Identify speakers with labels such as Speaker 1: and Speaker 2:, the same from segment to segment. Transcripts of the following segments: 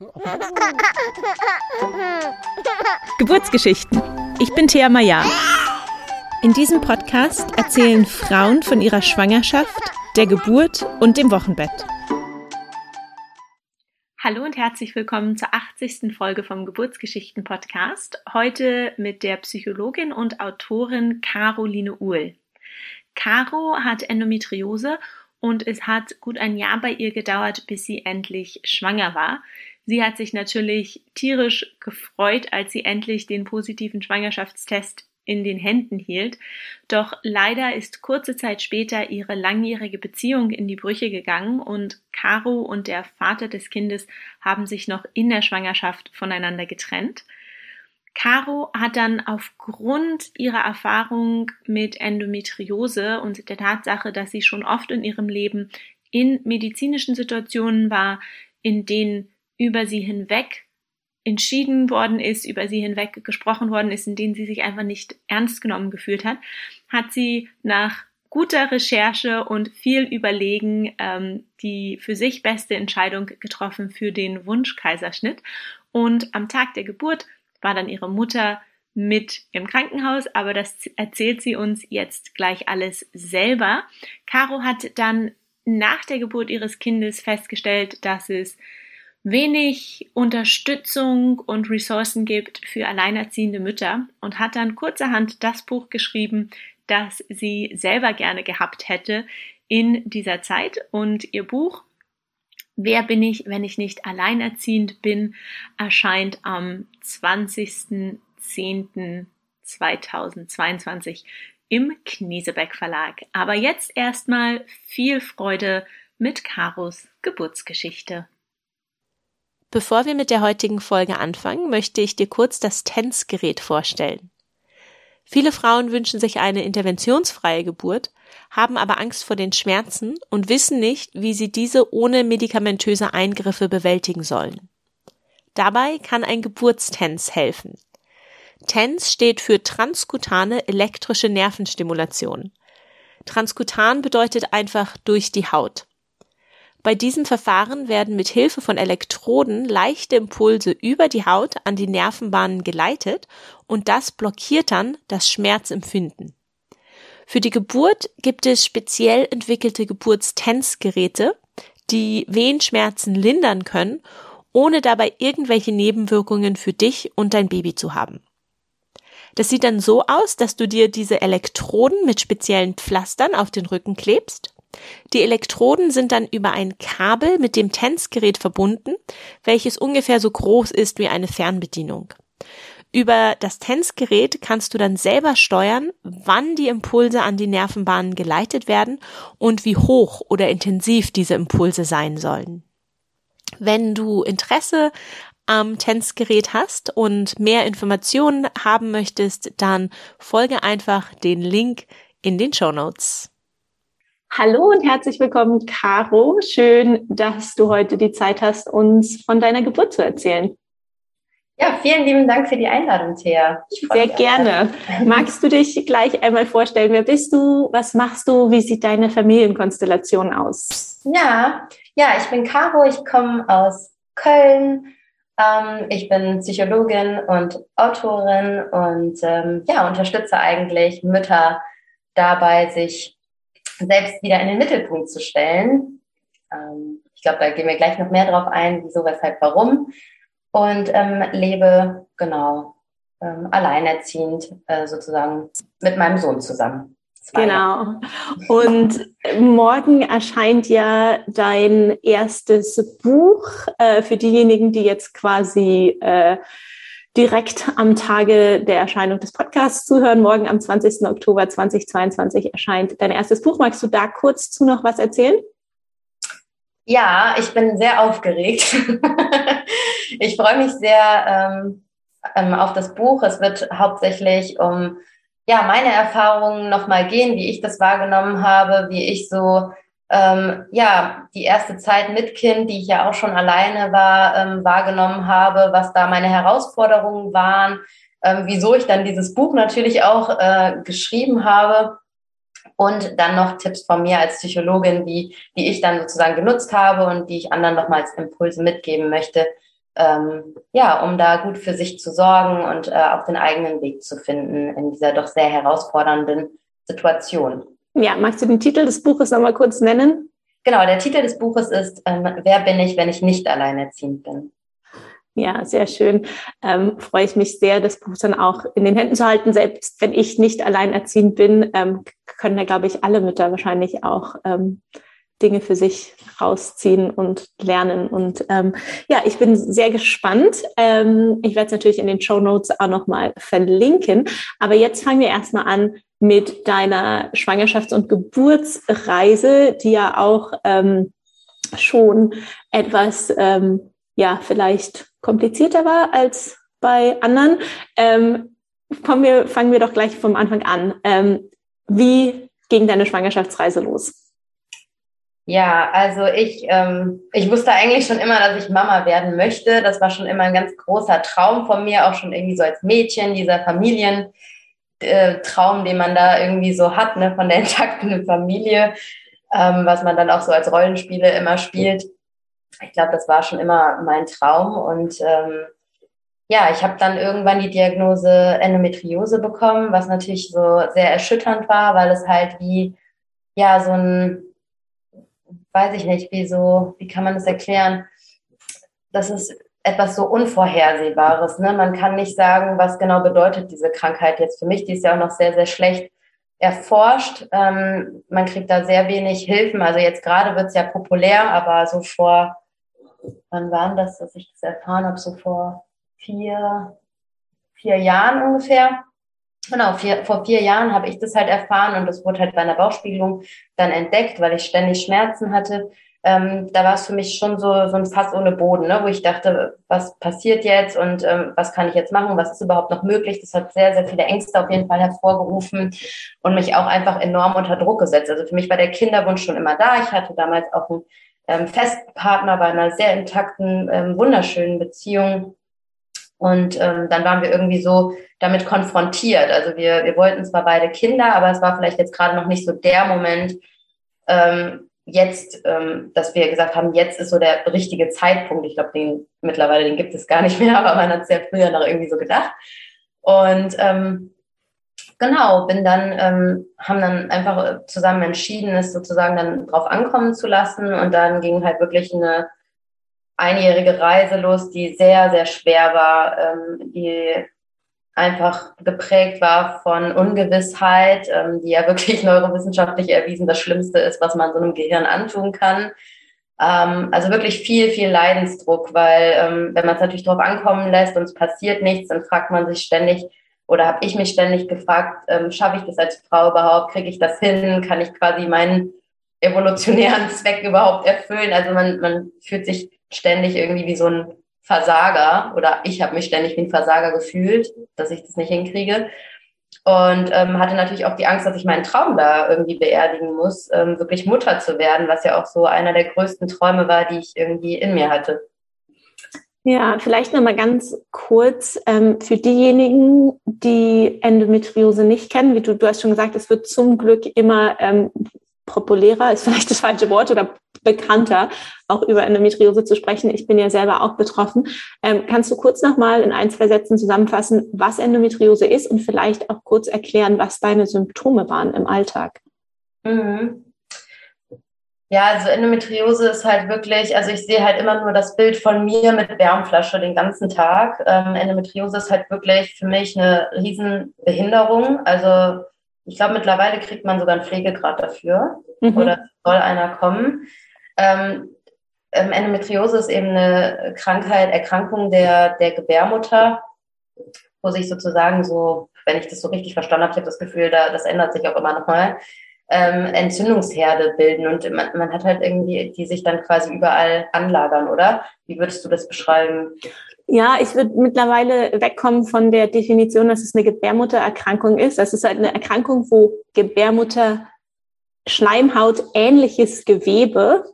Speaker 1: Geburtsgeschichten. Ich bin Thea Maya. In diesem Podcast erzählen Frauen von ihrer Schwangerschaft, der Geburt und dem Wochenbett. Hallo und herzlich willkommen zur 80. Folge vom Geburtsgeschichten Podcast. Heute mit der Psychologin und Autorin Caroline Uhl. Caro hat Endometriose und es hat gut ein Jahr bei ihr gedauert, bis sie endlich schwanger war. Sie hat sich natürlich tierisch gefreut, als sie endlich den positiven Schwangerschaftstest in den Händen hielt. Doch leider ist kurze Zeit später ihre langjährige Beziehung in die Brüche gegangen und Caro und der Vater des Kindes haben sich noch in der Schwangerschaft voneinander getrennt. Caro hat dann aufgrund ihrer Erfahrung mit Endometriose und der Tatsache, dass sie schon oft in ihrem Leben in medizinischen Situationen war, in denen über sie hinweg entschieden worden ist, über sie hinweg gesprochen worden ist, in denen sie sich einfach nicht ernst genommen gefühlt hat, hat sie nach guter Recherche und viel Überlegen ähm, die für sich beste Entscheidung getroffen für den Wunschkaiserschnitt. Und am Tag der Geburt war dann ihre Mutter mit im Krankenhaus, aber das erzählt sie uns jetzt gleich alles selber. Caro hat dann nach der Geburt ihres Kindes festgestellt, dass es wenig Unterstützung und Ressourcen gibt für alleinerziehende Mütter und hat dann kurzerhand das Buch geschrieben, das sie selber gerne gehabt hätte in dieser Zeit. Und ihr Buch Wer bin ich, wenn ich nicht alleinerziehend bin, erscheint am 20.10.2022 im Kniesebeck Verlag. Aber jetzt erstmal viel Freude mit Karos Geburtsgeschichte. Bevor wir mit der heutigen Folge anfangen, möchte ich dir kurz das TENS-Gerät vorstellen. Viele Frauen wünschen sich eine interventionsfreie Geburt, haben aber Angst vor den Schmerzen und wissen nicht, wie sie diese ohne medikamentöse Eingriffe bewältigen sollen. Dabei kann ein Geburtstens helfen. TENS steht für transkutane elektrische Nervenstimulation. Transkutan bedeutet einfach durch die Haut. Bei diesem Verfahren werden mit Hilfe von Elektroden leichte Impulse über die Haut an die Nervenbahnen geleitet und das blockiert dann das Schmerzempfinden. Für die Geburt gibt es speziell entwickelte Geburtstensgeräte, die Wehenschmerzen lindern können, ohne dabei irgendwelche Nebenwirkungen für dich und dein Baby zu haben. Das sieht dann so aus, dass du dir diese Elektroden mit speziellen Pflastern auf den Rücken klebst die Elektroden sind dann über ein Kabel mit dem TENS-Gerät verbunden, welches ungefähr so groß ist wie eine Fernbedienung. Über das TENS-Gerät kannst du dann selber steuern, wann die Impulse an die Nervenbahnen geleitet werden und wie hoch oder intensiv diese Impulse sein sollen. Wenn du Interesse am TENS-Gerät hast und mehr Informationen haben möchtest, dann folge einfach den Link in den Show Notes. Hallo und herzlich willkommen, Caro. Schön, dass du heute die Zeit hast, uns von deiner Geburt zu erzählen.
Speaker 2: Ja, vielen lieben Dank für die Einladung, Thea.
Speaker 1: Sehr gerne. Magst du dich gleich einmal vorstellen? Wer bist du? Was machst du? Wie sieht deine Familienkonstellation aus?
Speaker 2: Ja, ja, ich bin Caro. Ich komme aus Köln. Ähm, ich bin Psychologin und Autorin und ähm, ja, unterstütze eigentlich Mütter dabei, sich selbst wieder in den Mittelpunkt zu stellen. Ähm, ich glaube, da gehen wir gleich noch mehr drauf ein, wieso, weshalb, warum. Und ähm, lebe genau ähm, alleinerziehend äh, sozusagen mit meinem Sohn zusammen.
Speaker 1: Genau. Und morgen erscheint ja dein erstes Buch äh, für diejenigen, die jetzt quasi äh, direkt am Tage der Erscheinung des Podcasts zuhören. Morgen am 20. Oktober 2022 erscheint dein erstes Buch. Magst du da kurz zu noch was erzählen?
Speaker 2: Ja, ich bin sehr aufgeregt. ich freue mich sehr ähm, ähm, auf das Buch. Es wird hauptsächlich um ja, meine Erfahrungen nochmal gehen, wie ich das wahrgenommen habe, wie ich so ähm, ja, die erste Zeit mit Kind, die ich ja auch schon alleine war, ähm, wahrgenommen habe, was da meine Herausforderungen waren, ähm, wieso ich dann dieses Buch natürlich auch äh, geschrieben habe und dann noch Tipps von mir als Psychologin, die, die ich dann sozusagen genutzt habe und die ich anderen nochmals Impulse mitgeben möchte, ähm, ja, um da gut für sich zu sorgen und äh, auch den eigenen Weg zu finden in dieser doch sehr herausfordernden Situation.
Speaker 1: Ja, magst du den Titel des Buches nochmal kurz nennen?
Speaker 2: Genau, der Titel des Buches ist ähm, Wer bin ich, wenn ich nicht alleinerziehend bin?
Speaker 1: Ja, sehr schön. Ähm, freue ich mich sehr, das Buch dann auch in den Händen zu halten. Selbst wenn ich nicht alleinerziehend bin, ähm, können da, glaube ich, alle Mütter wahrscheinlich auch ähm, Dinge für sich rausziehen und lernen. Und ähm, ja, ich bin sehr gespannt. Ähm, ich werde es natürlich in den Show Notes auch nochmal verlinken. Aber jetzt fangen wir erstmal an mit deiner Schwangerschafts- und Geburtsreise, die ja auch ähm, schon etwas, ähm, ja, vielleicht komplizierter war als bei anderen. Ähm, kommen wir, fangen wir doch gleich vom Anfang an. Ähm, wie ging deine Schwangerschaftsreise los?
Speaker 2: Ja, also ich, ähm, ich wusste eigentlich schon immer, dass ich Mama werden möchte. Das war schon immer ein ganz großer Traum von mir, auch schon irgendwie so als Mädchen, dieser Familientraum, äh, den man da irgendwie so hat, ne, von der intakten Familie, ähm, was man dann auch so als Rollenspiele immer spielt. Ich glaube, das war schon immer mein Traum und ähm, ja, ich habe dann irgendwann die Diagnose Endometriose bekommen, was natürlich so sehr erschütternd war, weil es halt wie ja so ein weiß ich nicht, wie so, wie kann man das erklären? Das ist etwas so Unvorhersehbares. Ne? Man kann nicht sagen, was genau bedeutet diese Krankheit jetzt für mich. Die ist ja auch noch sehr, sehr schlecht erforscht. Ähm, man kriegt da sehr wenig Hilfen. Also jetzt gerade wird es ja populär, aber so vor, wann waren das, dass ich das erfahren habe? So vor vier, vier Jahren ungefähr Genau, vier, vor vier Jahren habe ich das halt erfahren und das wurde halt bei einer Bauchspiegelung dann entdeckt, weil ich ständig Schmerzen hatte. Ähm, da war es für mich schon so, so ein Fass ohne Boden, ne, wo ich dachte, was passiert jetzt und ähm, was kann ich jetzt machen, was ist überhaupt noch möglich. Das hat sehr, sehr viele Ängste auf jeden Fall hervorgerufen und mich auch einfach enorm unter Druck gesetzt. Also für mich war der Kinderwunsch schon immer da. Ich hatte damals auch einen ähm, festen bei einer sehr intakten, ähm, wunderschönen Beziehung und ähm, dann waren wir irgendwie so damit konfrontiert. Also wir, wir wollten zwar beide Kinder, aber es war vielleicht jetzt gerade noch nicht so der Moment, ähm, jetzt, ähm, dass wir gesagt haben, jetzt ist so der richtige Zeitpunkt. Ich glaube, den mittlerweile, den gibt es gar nicht mehr, aber man hat es ja früher noch irgendwie so gedacht. Und ähm, genau, bin dann, ähm, haben dann einfach zusammen entschieden, es sozusagen dann drauf ankommen zu lassen. Und dann ging halt wirklich eine einjährige Reise los, die sehr, sehr schwer war, ähm, die einfach geprägt war von Ungewissheit, ähm, die ja wirklich neurowissenschaftlich erwiesen das Schlimmste ist, was man so einem Gehirn antun kann. Ähm, also wirklich viel, viel Leidensdruck, weil ähm, wenn man es natürlich darauf ankommen lässt und es passiert nichts, dann fragt man sich ständig, oder habe ich mich ständig gefragt, ähm, schaffe ich das als Frau überhaupt, kriege ich das hin, kann ich quasi meinen evolutionären Zweck überhaupt erfüllen? Also man, man fühlt sich ständig irgendwie wie so ein Versager oder ich habe mich ständig wie ein Versager gefühlt, dass ich das nicht hinkriege. Und ähm, hatte natürlich auch die Angst, dass ich meinen Traum da irgendwie beerdigen muss, ähm, wirklich Mutter zu werden, was ja auch so einer der größten Träume war, die ich irgendwie in mir hatte.
Speaker 1: Ja, vielleicht nochmal ganz kurz ähm, für diejenigen, die Endometriose nicht kennen. Wie du, du hast schon gesagt, es wird zum Glück immer ähm, populärer, ist vielleicht das falsche Wort, oder bekannter, auch über Endometriose zu sprechen. Ich bin ja selber auch betroffen. Ähm, kannst du kurz nochmal in ein, zwei Sätzen zusammenfassen, was Endometriose ist und vielleicht auch kurz erklären, was deine Symptome waren im Alltag?
Speaker 2: Mhm. Ja, also Endometriose ist halt wirklich, also ich sehe halt immer nur das Bild von mir mit Wärmflasche den ganzen Tag. Ähm, Endometriose ist halt wirklich für mich eine Riesenbehinderung. Also ich glaube, mittlerweile kriegt man sogar einen Pflegegrad dafür mhm. oder soll einer kommen. Ähm, ähm, Endometriose ist eben eine Krankheit, Erkrankung der, der Gebärmutter, wo sich sozusagen so, wenn ich das so richtig verstanden habe, ich habe das Gefühl, da, das ändert sich auch immer nochmal, ähm, Entzündungsherde bilden und man, man hat halt irgendwie, die sich dann quasi überall anlagern, oder? Wie würdest du das beschreiben?
Speaker 1: Ja, ich würde mittlerweile wegkommen von der Definition, dass es eine Gebärmuttererkrankung ist. Das ist halt eine Erkrankung, wo Gebärmutter Schleimhaut ähnliches Gewebe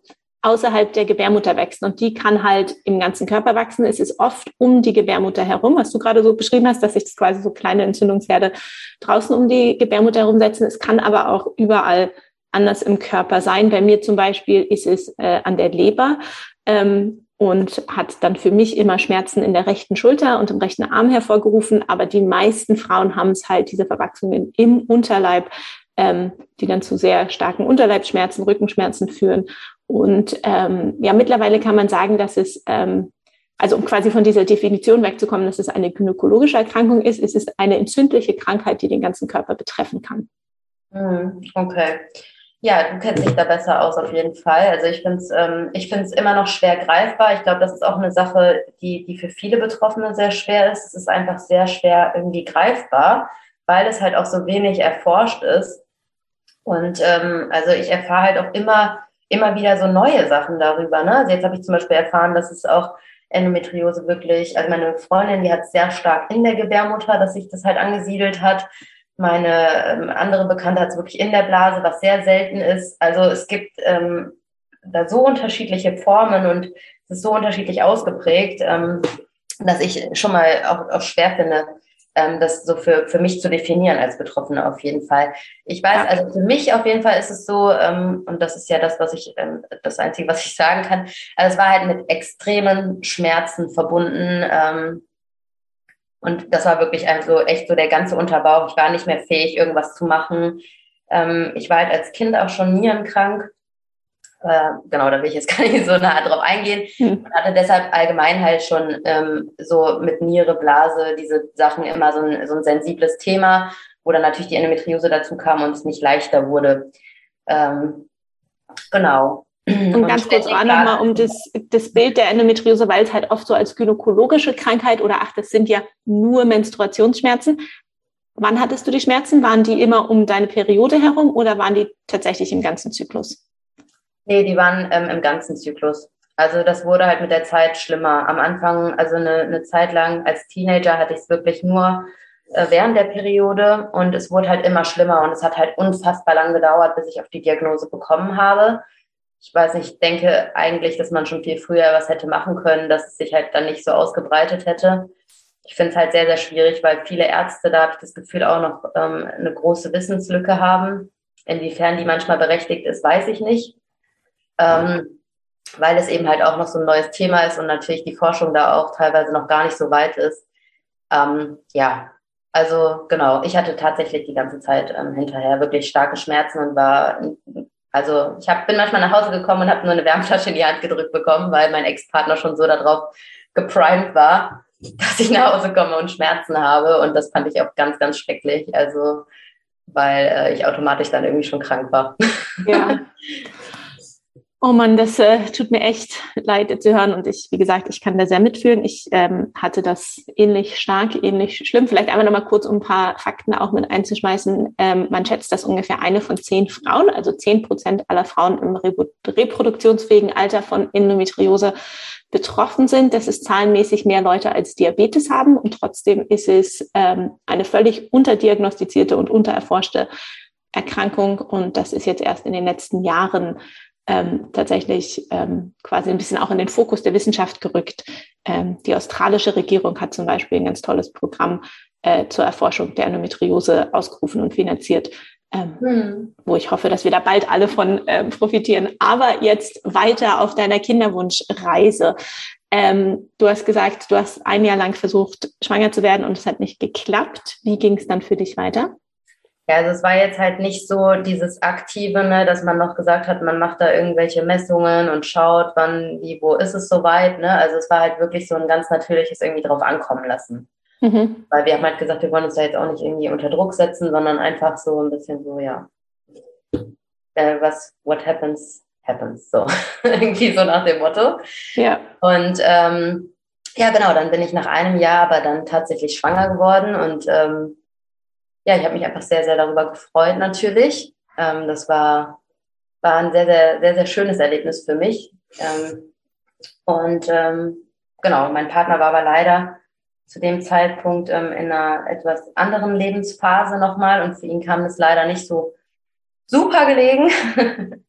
Speaker 1: außerhalb der Gebärmutter wächst. Und die kann halt im ganzen Körper wachsen. Es ist oft um die Gebärmutter herum, was du gerade so beschrieben hast, dass sich das quasi so kleine Entzündungsherde draußen um die Gebärmutter herumsetzen. Es kann aber auch überall anders im Körper sein. Bei mir zum Beispiel ist es äh, an der Leber. Ähm, und hat dann für mich immer Schmerzen in der rechten Schulter und im rechten Arm hervorgerufen. Aber die meisten Frauen haben es halt, diese Verwachsungen im Unterleib, ähm, die dann zu sehr starken Unterleibsschmerzen, Rückenschmerzen führen. Und ähm, ja, mittlerweile kann man sagen, dass es, ähm, also um quasi von dieser Definition wegzukommen, dass es eine gynäkologische Erkrankung ist, ist es eine entzündliche Krankheit, die den ganzen Körper betreffen kann.
Speaker 2: Hm, okay. Ja, du kennst dich da besser aus auf jeden Fall. Also ich finde es ähm, ich find's immer noch schwer greifbar. Ich glaube, das ist auch eine Sache, die, die für viele Betroffene sehr schwer ist. Es ist einfach sehr schwer irgendwie greifbar, weil es halt auch so wenig erforscht ist. Und ähm, also ich erfahre halt auch immer, immer wieder so neue Sachen darüber. Ne? Also jetzt habe ich zum Beispiel erfahren, dass es auch Endometriose wirklich, also meine Freundin, die hat sehr stark in der Gebärmutter, dass sich das halt angesiedelt hat. Meine ähm, andere Bekannte hat es wirklich in der Blase, was sehr selten ist. Also es gibt ähm, da so unterschiedliche Formen und es ist so unterschiedlich ausgeprägt, ähm, dass ich schon mal auch, auch schwer finde, ähm, das so für, für mich zu definieren als Betroffene auf jeden Fall. Ich weiß, ja. also für mich auf jeden Fall ist es so, ähm, und das ist ja das, was ich, ähm, das Einzige, was ich sagen kann, also es war halt mit extremen Schmerzen verbunden. Ähm, und das war wirklich also echt so der ganze Unterbauch. Ich war nicht mehr fähig, irgendwas zu machen. Ähm, ich war halt als Kind auch schon nierenkrank. Äh, genau, da will ich jetzt gar nicht so nah drauf eingehen. Hm. Und hatte deshalb allgemein halt schon ähm, so mit Niere, Blase, diese Sachen immer so ein, so ein sensibles Thema, wo dann natürlich die Endometriose dazu kam und es nicht leichter wurde. Ähm, genau.
Speaker 1: Und ganz kurz auch nochmal um das, das Bild der Endometriose, weil es halt oft so als gynäkologische Krankheit oder ach, das sind ja nur Menstruationsschmerzen. Wann hattest du die Schmerzen? Waren die immer um deine Periode herum oder waren die tatsächlich im ganzen Zyklus?
Speaker 2: Nee, die waren ähm, im ganzen Zyklus. Also das wurde halt mit der Zeit schlimmer. Am Anfang, also eine, eine Zeit lang als Teenager hatte ich es wirklich nur äh, während der Periode und es wurde halt immer schlimmer und es hat halt unfassbar lang gedauert, bis ich auf die Diagnose bekommen habe ich weiß nicht, ich denke eigentlich, dass man schon viel früher was hätte machen können, dass es sich halt dann nicht so ausgebreitet hätte. Ich finde es halt sehr, sehr schwierig, weil viele Ärzte, da habe ich das Gefühl, auch noch ähm, eine große Wissenslücke haben. Inwiefern die manchmal berechtigt ist, weiß ich nicht. Ähm, weil es eben halt auch noch so ein neues Thema ist und natürlich die Forschung da auch teilweise noch gar nicht so weit ist. Ähm, ja, also genau, ich hatte tatsächlich die ganze Zeit ähm, hinterher wirklich starke Schmerzen und war also ich hab, bin manchmal nach Hause gekommen und habe nur eine Wärmflasche in die Hand gedrückt bekommen, weil mein Ex-Partner schon so darauf geprimed war, dass ich nach Hause komme und Schmerzen habe. Und das fand ich auch ganz, ganz schrecklich. Also weil äh, ich automatisch dann irgendwie schon krank war.
Speaker 1: Ja. Oh Mann, das äh, tut mir echt leid zu hören. Und ich, wie gesagt, ich kann da sehr mitfühlen. Ich ähm, hatte das ähnlich stark, ähnlich schlimm. Vielleicht einmal noch mal kurz, um ein paar Fakten auch mit einzuschmeißen. Ähm, man schätzt, dass ungefähr eine von zehn Frauen, also zehn Prozent aller Frauen im reproduktionsfähigen Alter von Endometriose betroffen sind. Das ist zahlenmäßig mehr Leute als Diabetes haben. Und trotzdem ist es ähm, eine völlig unterdiagnostizierte und untererforschte Erkrankung. Und das ist jetzt erst in den letzten Jahren ähm, tatsächlich ähm, quasi ein bisschen auch in den Fokus der Wissenschaft gerückt. Ähm, die australische Regierung hat zum Beispiel ein ganz tolles Programm äh, zur Erforschung der Endometriose ausgerufen und finanziert, ähm, hm. wo ich hoffe, dass wir da bald alle von ähm, profitieren. Aber jetzt weiter auf deiner Kinderwunschreise. Ähm, du hast gesagt, du hast ein Jahr lang versucht, schwanger zu werden und es hat nicht geklappt. Wie ging es dann für dich weiter?
Speaker 2: Ja, also es war jetzt halt nicht so dieses Aktive, ne, dass man noch gesagt hat, man macht da irgendwelche Messungen und schaut, wann, wie, wo ist es soweit, ne? Also es war halt wirklich so ein ganz natürliches irgendwie drauf ankommen lassen. Mhm. Weil wir haben halt gesagt, wir wollen uns da jetzt auch nicht irgendwie unter Druck setzen, sondern einfach so ein bisschen so, ja, äh, was, what happens, happens, so. irgendwie so nach dem Motto. Ja. Und ähm, ja, genau, dann bin ich nach einem Jahr aber dann tatsächlich schwanger geworden und ähm, ja, ich habe mich einfach sehr, sehr darüber gefreut natürlich. Ähm, das war, war ein sehr, sehr, sehr, sehr schönes Erlebnis für mich. Ähm, und ähm, genau, mein Partner war aber leider zu dem Zeitpunkt ähm, in einer etwas anderen Lebensphase nochmal und für ihn kam es leider nicht so super gelegen. ähm,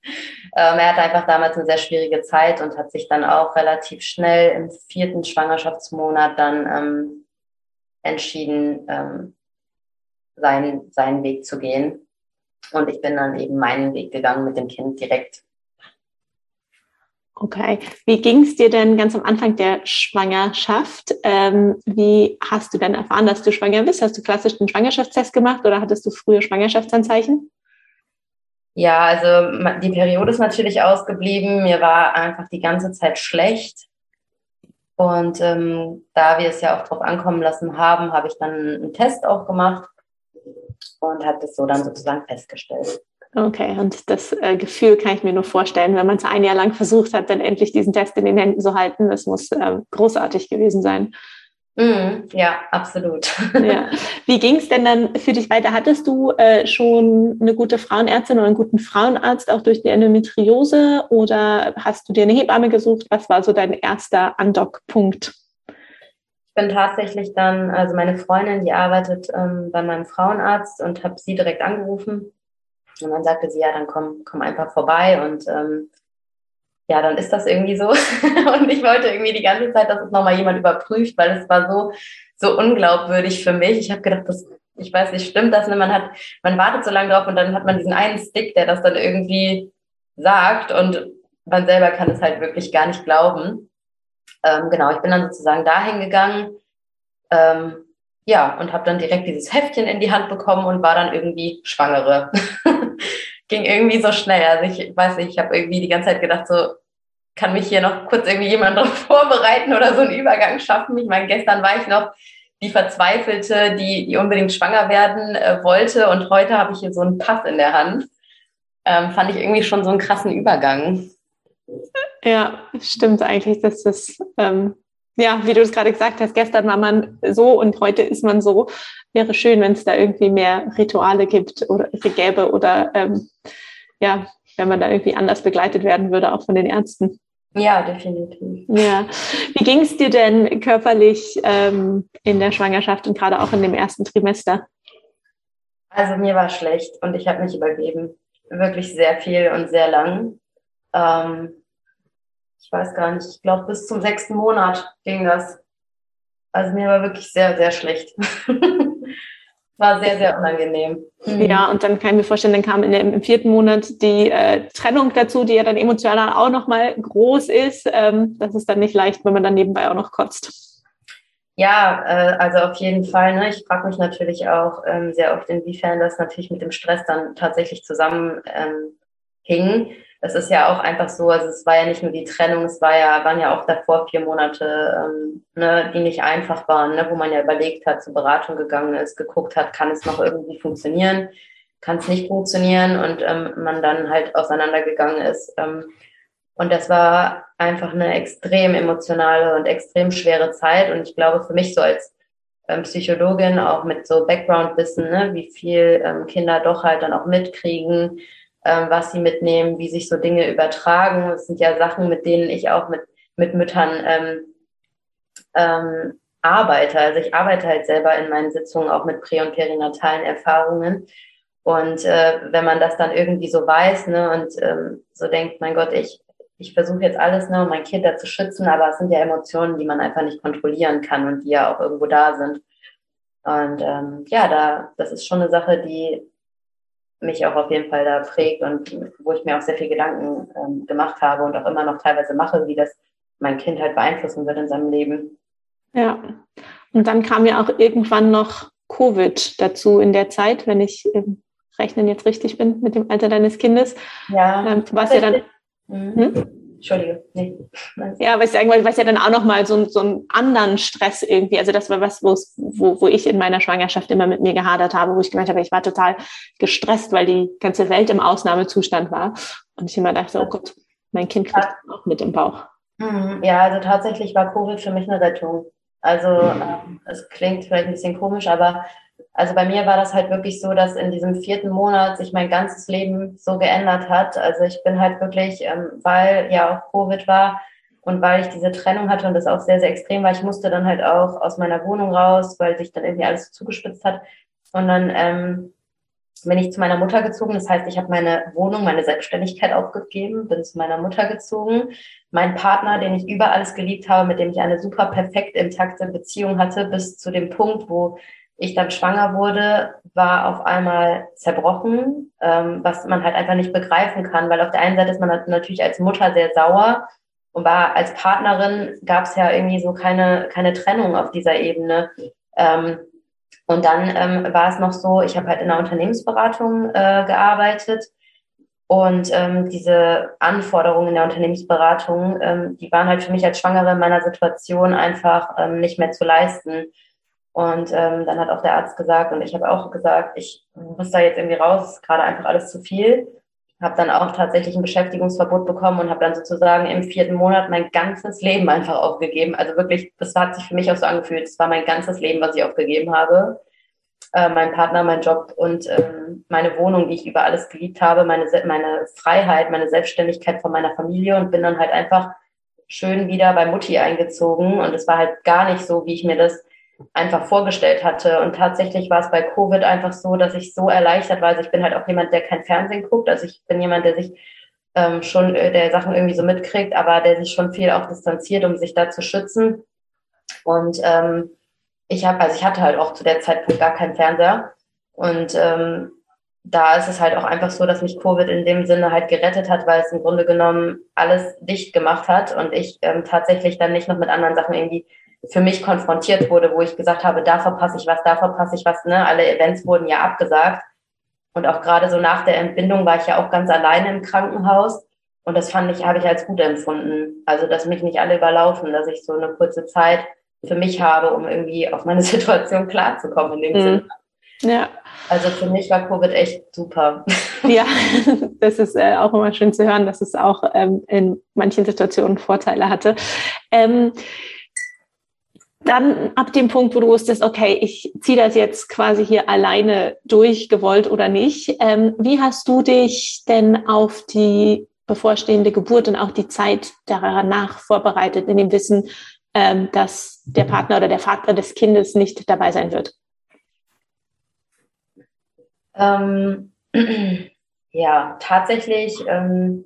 Speaker 2: er hatte einfach damals eine sehr schwierige Zeit und hat sich dann auch relativ schnell im vierten Schwangerschaftsmonat dann ähm, entschieden, ähm, seinen, seinen Weg zu gehen. Und ich bin dann eben meinen Weg gegangen mit dem Kind direkt.
Speaker 1: Okay. Wie ging es dir denn ganz am Anfang der Schwangerschaft? Ähm, wie hast du denn erfahren, dass du schwanger bist? Hast du klassisch den Schwangerschaftstest gemacht oder hattest du früher Schwangerschaftsanzeichen?
Speaker 2: Ja, also die Periode ist natürlich ausgeblieben. Mir war einfach die ganze Zeit schlecht. Und ähm, da wir es ja auch drauf ankommen lassen haben, habe ich dann einen Test auch gemacht und habe das so dann sozusagen festgestellt.
Speaker 1: Okay, und das äh, Gefühl kann ich mir nur vorstellen, wenn man es ein Jahr lang versucht hat, dann endlich diesen Test in den Händen zu halten. Das muss äh, großartig gewesen sein.
Speaker 2: Mm, ja, absolut.
Speaker 1: ja. Wie ging es denn dann für dich weiter? Hattest du äh, schon eine gute Frauenärztin oder einen guten Frauenarzt auch durch die Endometriose oder hast du dir eine Hebamme gesucht? Was war so dein erster Andockpunkt?
Speaker 2: Bin tatsächlich dann, also meine Freundin, die arbeitet ähm, bei meinem Frauenarzt und habe sie direkt angerufen und dann sagte sie, ja, dann komm, komm einfach vorbei und ähm, ja, dann ist das irgendwie so. und ich wollte irgendwie die ganze Zeit, dass es nochmal jemand überprüft, weil es war so, so unglaubwürdig für mich. Ich habe gedacht, das, ich weiß nicht, stimmt das? Ne? Man hat, man wartet so lange drauf und dann hat man diesen einen Stick, der das dann irgendwie sagt und man selber kann es halt wirklich gar nicht glauben. Ähm, genau, ich bin dann sozusagen dahin gegangen. Ähm, ja, und habe dann direkt dieses Heftchen in die Hand bekommen und war dann irgendwie Schwangere. Ging irgendwie so schnell. Also ich weiß nicht, ich habe irgendwie die ganze Zeit gedacht, so kann mich hier noch kurz irgendwie jemand darauf vorbereiten oder so einen Übergang schaffen. Ich meine, gestern war ich noch die Verzweifelte, die, die unbedingt schwanger werden äh, wollte und heute habe ich hier so einen Pass in der Hand. Ähm, fand ich irgendwie schon so einen krassen Übergang.
Speaker 1: Ja, stimmt eigentlich, dass das ähm, ja, wie du es gerade gesagt hast, gestern war man so und heute ist man so. Wäre schön, wenn es da irgendwie mehr Rituale gibt oder gäbe oder ähm, ja, wenn man da irgendwie anders begleitet werden würde, auch von den Ärzten.
Speaker 2: Ja, definitiv.
Speaker 1: Ja. Wie ging es dir denn körperlich ähm, in der Schwangerschaft und gerade auch in dem ersten Trimester?
Speaker 2: Also mir war schlecht und ich habe mich übergeben. Wirklich sehr viel und sehr lang. Ähm, ich weiß gar nicht, ich glaube bis zum sechsten Monat ging das. Also mir war wirklich sehr, sehr schlecht. war sehr, sehr unangenehm.
Speaker 1: Mhm. Ja, und dann kann ich mir vorstellen, dann kam in dem, im vierten Monat die äh, Trennung dazu, die ja dann emotional auch nochmal groß ist. Ähm, das ist dann nicht leicht, wenn man dann nebenbei auch noch kotzt.
Speaker 2: Ja, äh, also auf jeden Fall. Ne? Ich frage mich natürlich auch ähm, sehr oft, inwiefern das natürlich mit dem Stress dann tatsächlich zusammenhing. Ähm, es ist ja auch einfach so, also es war ja nicht nur die Trennung, es war ja, waren ja auch davor vier Monate, ähm, ne, die nicht einfach waren, ne, wo man ja überlegt hat, zur Beratung gegangen ist, geguckt hat, kann es noch irgendwie funktionieren, kann es nicht funktionieren und ähm, man dann halt auseinandergegangen ist. Ähm, und das war einfach eine extrem emotionale und extrem schwere Zeit. Und ich glaube, für mich so als ähm, Psychologin, auch mit so Background-Wissen, ne, wie viel ähm, Kinder doch halt dann auch mitkriegen, ähm, was sie mitnehmen, wie sich so Dinge übertragen. Das sind ja Sachen, mit denen ich auch mit, mit Müttern ähm, ähm, arbeite. Also ich arbeite halt selber in meinen Sitzungen auch mit prä- und perinatalen Erfahrungen. Und äh, wenn man das dann irgendwie so weiß ne, und ähm, so denkt, mein Gott, ich, ich versuche jetzt alles, ne, um mein Kind da zu schützen, aber es sind ja Emotionen, die man einfach nicht kontrollieren kann und die ja auch irgendwo da sind. Und ähm, ja, da, das ist schon eine Sache, die mich auch auf jeden Fall da prägt und wo ich mir auch sehr viel Gedanken ähm, gemacht habe und auch immer noch teilweise mache, wie das mein Kind halt beeinflussen wird in seinem Leben.
Speaker 1: Ja, und dann kam ja auch irgendwann noch Covid dazu in der Zeit, wenn ich ähm, rechnen jetzt richtig bin mit dem Alter deines Kindes.
Speaker 2: Ja.
Speaker 1: Ähm, was ja dann. Mhm. Hm?
Speaker 2: Entschuldige, nee.
Speaker 1: Ja, was, sagen, was ja dann auch nochmal so, so einen anderen Stress irgendwie, also das war was, wo, wo ich in meiner Schwangerschaft immer mit mir gehadert habe, wo ich gemeint habe, ich war total gestresst, weil die ganze Welt im Ausnahmezustand war. Und ich immer dachte, oh Gott, mein Kind kriegt ja. auch mit im Bauch.
Speaker 2: Mhm. Ja, also tatsächlich war Covid für mich eine Rettung. Also ähm, es klingt vielleicht ein bisschen komisch, aber also bei mir war das halt wirklich so, dass in diesem vierten Monat sich mein ganzes Leben so geändert hat. Also ich bin halt wirklich, ähm, weil ja auch Covid war und weil ich diese Trennung hatte und das auch sehr, sehr extrem war, ich musste dann halt auch aus meiner Wohnung raus, weil sich dann irgendwie alles zugespitzt hat. Und dann ähm, bin ich zu meiner Mutter gezogen. Das heißt, ich habe meine Wohnung, meine Selbstständigkeit aufgegeben, bin zu meiner Mutter gezogen. Mein Partner, den ich über alles geliebt habe, mit dem ich eine super perfekt intakte Beziehung hatte, bis zu dem Punkt, wo ich dann schwanger wurde, war auf einmal zerbrochen, ähm, was man halt einfach nicht begreifen kann, weil auf der einen Seite ist man natürlich als Mutter sehr sauer und war als Partnerin gab es ja irgendwie so keine, keine Trennung auf dieser Ebene. Ähm, und dann ähm, war es noch so, ich habe halt in der Unternehmensberatung äh, gearbeitet und ähm, diese Anforderungen in der Unternehmensberatung, ähm, die waren halt für mich als Schwangere in meiner Situation einfach ähm, nicht mehr zu leisten. Und ähm, dann hat auch der Arzt gesagt und ich habe auch gesagt, ich muss da jetzt irgendwie raus, gerade einfach alles zu viel. Habe dann auch tatsächlich ein Beschäftigungsverbot bekommen und habe dann sozusagen im vierten Monat mein ganzes Leben einfach aufgegeben. Also wirklich, das hat sich für mich auch so angefühlt. Es war mein ganzes Leben, was ich aufgegeben habe äh, mein Partner, mein Job und ähm, meine Wohnung, die ich über alles geliebt habe, meine, meine Freiheit, meine Selbstständigkeit von meiner Familie und bin dann halt einfach schön wieder bei Mutti eingezogen. Und es war halt gar nicht so, wie ich mir das einfach vorgestellt hatte. Und tatsächlich war es bei Covid einfach so, dass ich so erleichtert war. Also ich bin halt auch jemand, der kein Fernsehen guckt. Also ich bin jemand, der sich ähm, schon, äh, der Sachen irgendwie so mitkriegt, aber der sich schon viel auch distanziert, um sich da zu schützen. Und ähm, ich habe, also ich hatte halt auch zu der Zeitpunkt gar keinen Fernseher. Und ähm, da ist es halt auch einfach so, dass mich Covid in dem Sinne halt gerettet hat, weil es im Grunde genommen alles dicht gemacht hat und ich ähm, tatsächlich dann nicht noch mit anderen Sachen irgendwie für mich konfrontiert wurde, wo ich gesagt habe, da verpasse ich was, da verpasse ich was. Ne? Alle Events wurden ja abgesagt. Und auch gerade so nach der Entbindung war ich ja auch ganz alleine im Krankenhaus. Und das fand ich, habe ich als gut empfunden. Also, dass mich nicht alle überlaufen, dass ich so eine kurze Zeit für mich habe, um irgendwie auf meine Situation klarzukommen in dem mhm. Sinne. Ja. Also für mich war Covid echt super.
Speaker 1: Ja, das ist äh, auch immer schön zu hören, dass es auch ähm, in manchen Situationen Vorteile hatte. Ähm, dann ab dem Punkt, wo du wusstest, okay, ich ziehe das jetzt quasi hier alleine durch, gewollt oder nicht. Ähm, wie hast du dich denn auf die bevorstehende Geburt und auch die Zeit danach vorbereitet, in dem Wissen, ähm, dass der Partner oder der Vater des Kindes nicht dabei sein wird?
Speaker 2: Ähm, ja, tatsächlich ähm,